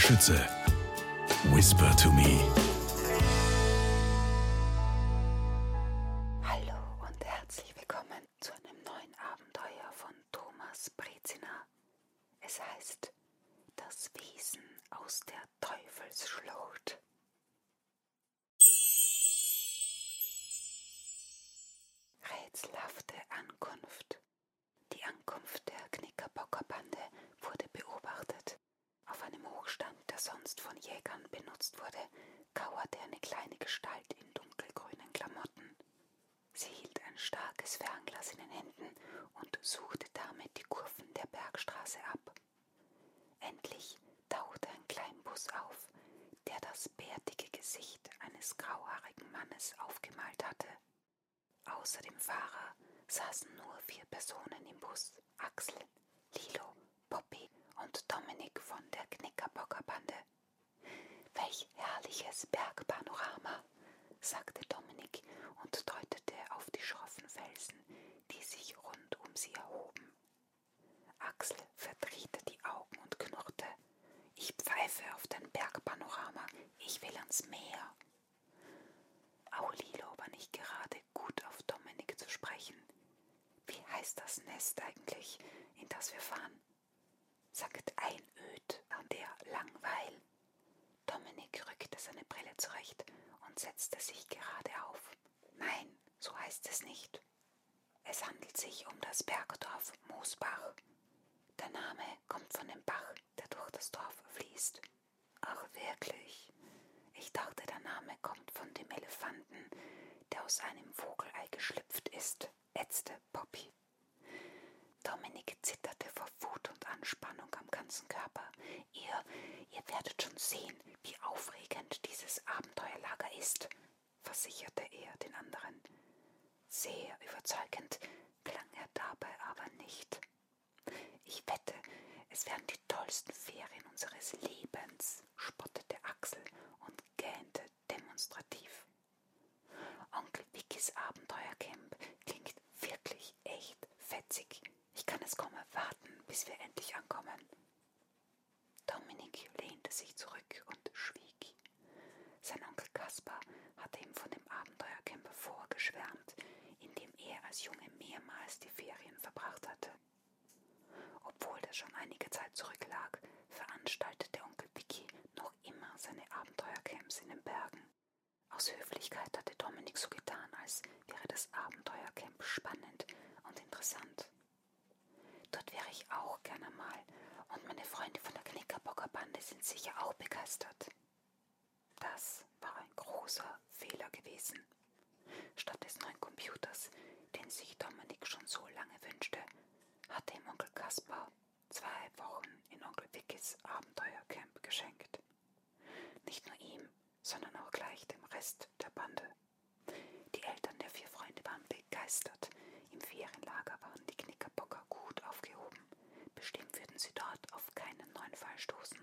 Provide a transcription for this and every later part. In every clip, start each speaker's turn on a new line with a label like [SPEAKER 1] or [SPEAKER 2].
[SPEAKER 1] Schütze. Whisper to me.
[SPEAKER 2] Hallo und herzlich willkommen zu einem neuen Abenteuer von Thomas Brezina. Es heißt Das Wesen aus der Teufelsschlucht. Rätselhafte Ankunft. Die Ankunft der Knickerbockerbande wurde beobachtet. Hochstand, der sonst von Jägern benutzt wurde, kauerte eine kleine Gestalt in dunkelgrünen Klamotten. Sie hielt ein starkes Fernglas in den Händen und suchte damit die Kurven der Bergstraße ab. Endlich tauchte ein Kleinbus auf, der das bärtige Gesicht eines grauhaarigen Mannes aufgemalt hatte. Außer dem Fahrer saßen nur vier Personen im Bus. Axel, Lilo, Poppy und Dominik von der Knickerbockerbande. Welch herrliches Bergpanorama, sagte Dominik und deutete auf die schroffen Felsen, die sich rund um sie erhoben. Axel verdrehte die Augen und knurrte. Ich pfeife auf dein Bergpanorama, ich will ans Meer. Auch Lilo war nicht gerade gut auf Dominik zu sprechen. Wie heißt das Nest eigentlich, in das wir fahren? Setzte sich gerade auf. Nein, so heißt es nicht. Es handelt sich um das Bergdorf Moosbach. Der Name kommt von dem Bach, der durch das Dorf fließt. Ach wirklich? Ich dachte, der Name kommt von dem Elefanten, der aus einem Vogelei geschlüpft ist, ätzte Poppy. Dominik zitterte vor Wut und Anspannung am ganzen Körper. Ihr, ihr werdet schon sehen, wie aufregend dieses Abenteuerlager ist, versicherte er den anderen. Sehr überzeugend klang er dabei aber nicht. Ich wette, es werden die tollsten Ferien unseres Lebens, spottete Axel und gähnte demonstrativ. Onkel Vickys Abenteuercamp klingt wirklich echt fetzig. Ich kann es kaum erwarten, bis wir endlich ankommen. Dominik lehnte sich zurück und schwieg. Sein Onkel Kaspar hatte ihm von dem Abenteuercamp vorgeschwärmt, in dem er als Junge mehrmals die Ferien verbracht hatte. Obwohl das schon einige Zeit zurücklag, veranstaltete Onkel Vicky noch immer seine Abenteuercamps in den Bergen. Aus Höflichkeit hatte Dominik so getan, als wäre das Abenteuercamp spannend und interessant. Dort wäre ich auch gerne mal und meine Freunde von der Knickerbockerbande sind sicher auch begeistert. Das war ein großer Fehler gewesen. Statt des neuen Computers, den sich Dominik schon so lange wünschte, hatte ihm Onkel Kaspar zwei Wochen in Onkel Vickys Abenteuercamp geschenkt. Nicht nur ihm, sondern auch gleich dem Rest der Bande. Die Eltern der vier Freunde waren begeistert. Im Ferienlager waren die Knickerbocker gut aufgehoben. Bestimmt würden sie dort auf keinen neuen Fall stoßen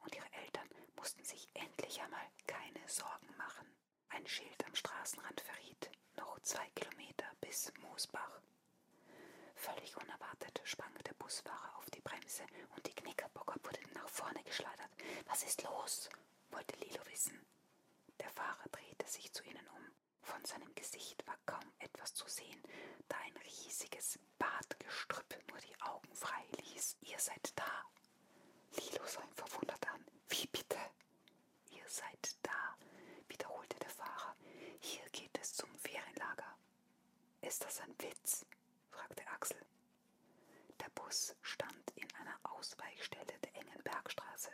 [SPEAKER 2] und ihre Eltern mussten sich endlich einmal keine Sorgen machen. Ein Schild am Straßenrand verriet, noch zwei Kilometer bis Moosbach. Völlig unerwartet sprang der Busfahrer auf die Bremse und die Knickerbocker wurden nach vorne geschleudert. Was ist los? wollte Lilo wissen. Der Fahrer drehte sich zu ihnen um. Von seinem Gesicht war kaum etwas zu sehen, da ein riesiges Bartgestrüpp nur die Augen frei ließ. Ihr seid da. Lilo sah ihn verwundert an. Wie bitte? Ihr seid da, wiederholte der Fahrer. Hier geht es zum Ferienlager. Ist das ein Witz? fragte Axel. Der Bus stand in einer Ausweichstelle der engen Bergstraße.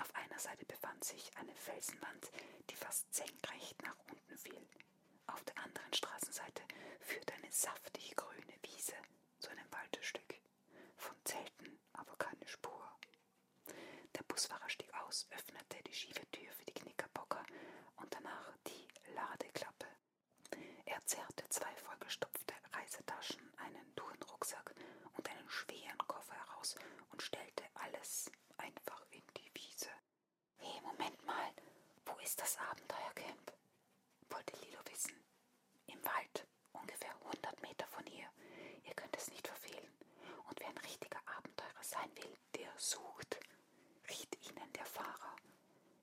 [SPEAKER 2] Auf einer Seite befand sich eine Felsenwand, die fast senkrecht nach unten fiel. Auf der anderen Straßenseite führte eine saftig grüne Wiese zu einem Waldstück. Von Zelten aber keine Spur. Der Busfahrer stieg aus, öffnete die schiefe Tür für die zwei vollgestopfte Reisetaschen, einen Tourenrucksack und einen schweren Koffer heraus und stellte alles einfach in die Wiese. Hey, Moment mal, wo ist das Abenteuercamp? wollte Lilo wissen. Im Wald, ungefähr 100 Meter von hier. Ihr könnt es nicht verfehlen. Und wer ein richtiger Abenteurer sein will, der sucht, riet ihnen der Fahrer.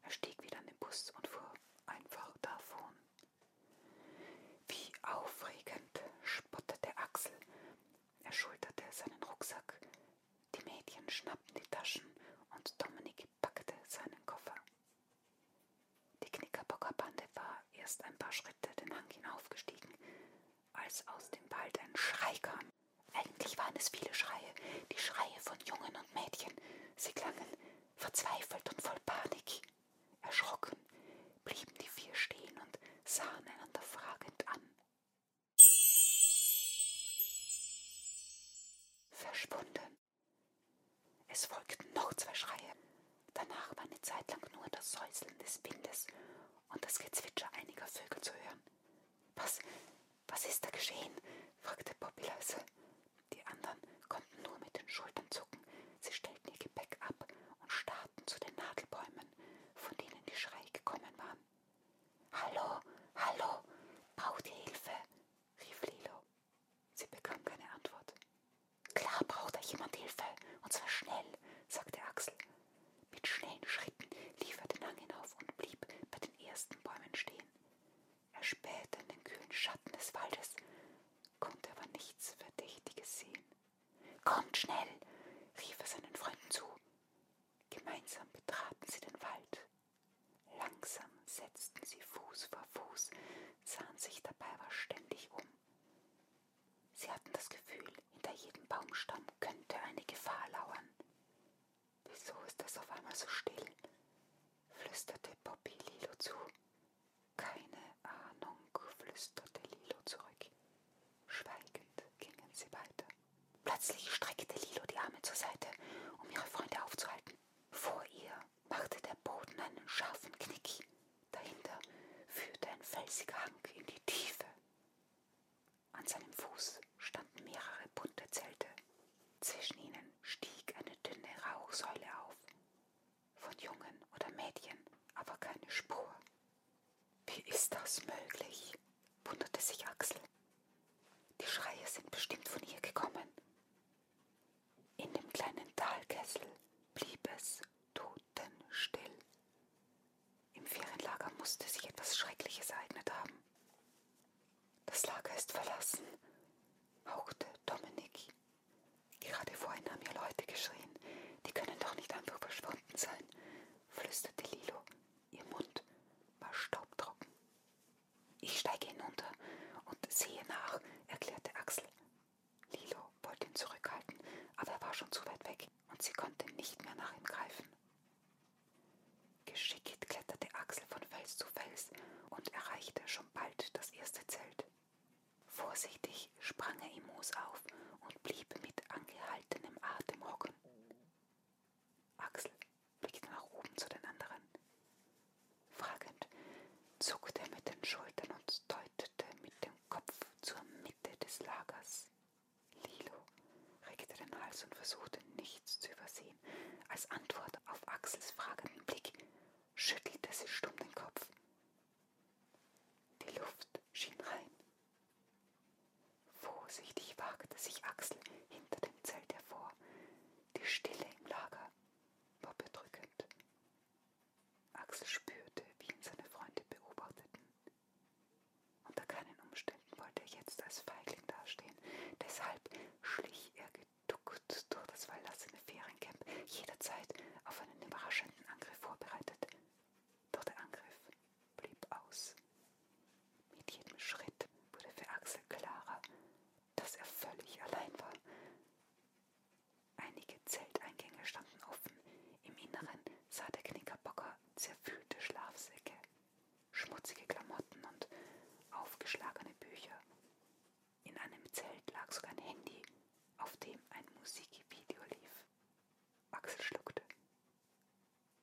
[SPEAKER 2] Er stieg wieder an den Bus und fuhr einfach da. Aufregend, spottete Axel. Er schulterte seinen Rucksack. Die Mädchen schnappten die Taschen und Dominik packte seinen Koffer. Die Knickerbockerbande war erst ein paar Schritte den Hang hinaufgestiegen, als aus dem Wald ein Schrei kam. Eigentlich waren es viele Schreie, die Schreie von Jungen und Mädchen. Sie klangen verzweifelt und voll Panik. Erschrocken blieben die vier stehen und sahen Verschwunden. Es folgten noch zwei Schreie. Danach war eine Zeit lang nur das Säuseln des Windes und das Gezwitscher einiger Vögel zu hören. Was, was ist da geschehen? fragte Bobby leise. Die anderen konnten nur mit den Schultern zucken. Sie stellten ihr Gepäck ab und starrten zu den Nadelbäumen, von denen die Schreie gekommen waren. Hallo, hallo, braucht ihr Hilfe? rief Lilo. Sie bekam keine Antwort. Klar braucht da jemand Hilfe, und zwar schnell, sagte Axel. Mit schnellen Schritten lief er den Hang hinauf und blieb bei den ersten Bäumen stehen. Er spähte in den kühlen Schatten des Waldes, konnte aber nichts Verdächtiges sehen. Kommt schnell, rief er seinen Freunden zu. Gemeinsam betraten sie den Wald. Langsam setzten sie Fuß vor Fuß, sahen sich dabei aber ständig um. Sie hatten das Gefühl, hinter jedem Baumstamm könnte eine Gefahr lauern. Wieso ist es auf einmal so still? flüsterte Poppy Lilo zu. Keine Ahnung, flüsterte Lilo zurück. Schweigend gingen sie weiter. Plötzlich streckte Lilo die Arme zur Seite, um ihre Freunde aufzuhalten. Vor ihr machte der Boden einen scharfen Knick. Dahinter führte ein felsiger Hang in die Tiefe. An seinem Fuß standen mehrere bunte Zelte. Zwischen ihnen stieg eine dünne Rauchsäule auf. Von Jungen oder Mädchen aber keine Spur. Wie ist das möglich? wunderte sich Axel. Die Schreie sind bestimmt von ihr gekommen. In dem kleinen Talkessel blieb es totenstill. Im Ferienlager musste sich etwas Schreckliches ereignet haben. Das Lager ist verlassen, hauchte Dominik. Gerade vorhin haben hier Leute geschrien. Die können doch nicht einfach verschwunden sein, flüsterte Lilo. Ihr Mund war staubtrocken. Ich steige hinunter und sehe nach, erklärte Axel. Lilo wollte ihn zurückhalten, aber er war schon zu weit weg und sie konnte nicht mehr nach ihm greifen. Geschickt kletterte Axel von Fels zu Fels und erreichte schon bald das erste Zelt. Vorsichtig sprang er im Moos auf und blieb mit angehaltenem Atem hocken. Axel blickte nach oben zu den anderen. Fragend zuckte er mit den Schultern und deutete mit dem Kopf zur Mitte des Lagers. Lilo reckte den Hals und versuchte nichts zu übersehen. Als Antwort auf Axels fragenden Blick schüttelte sie stumm den Kopf. Die Luft schien rein. Wagte sich Axel hinter dem Zelt hervor. Die Stille im Lager war bedrückend. Axel spürte,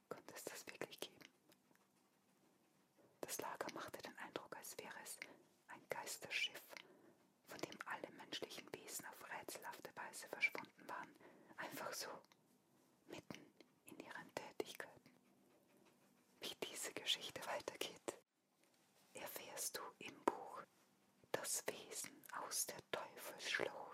[SPEAKER 2] Konnte es das wirklich geben? Das Lager machte den Eindruck, als wäre es ein Geisterschiff, von dem alle menschlichen Wesen auf rätselhafte Weise verschwunden waren, einfach so, mitten in ihren Tätigkeiten. Wie diese Geschichte weitergeht, erfährst du im Buch Das Wesen aus der Teufelsschlucht.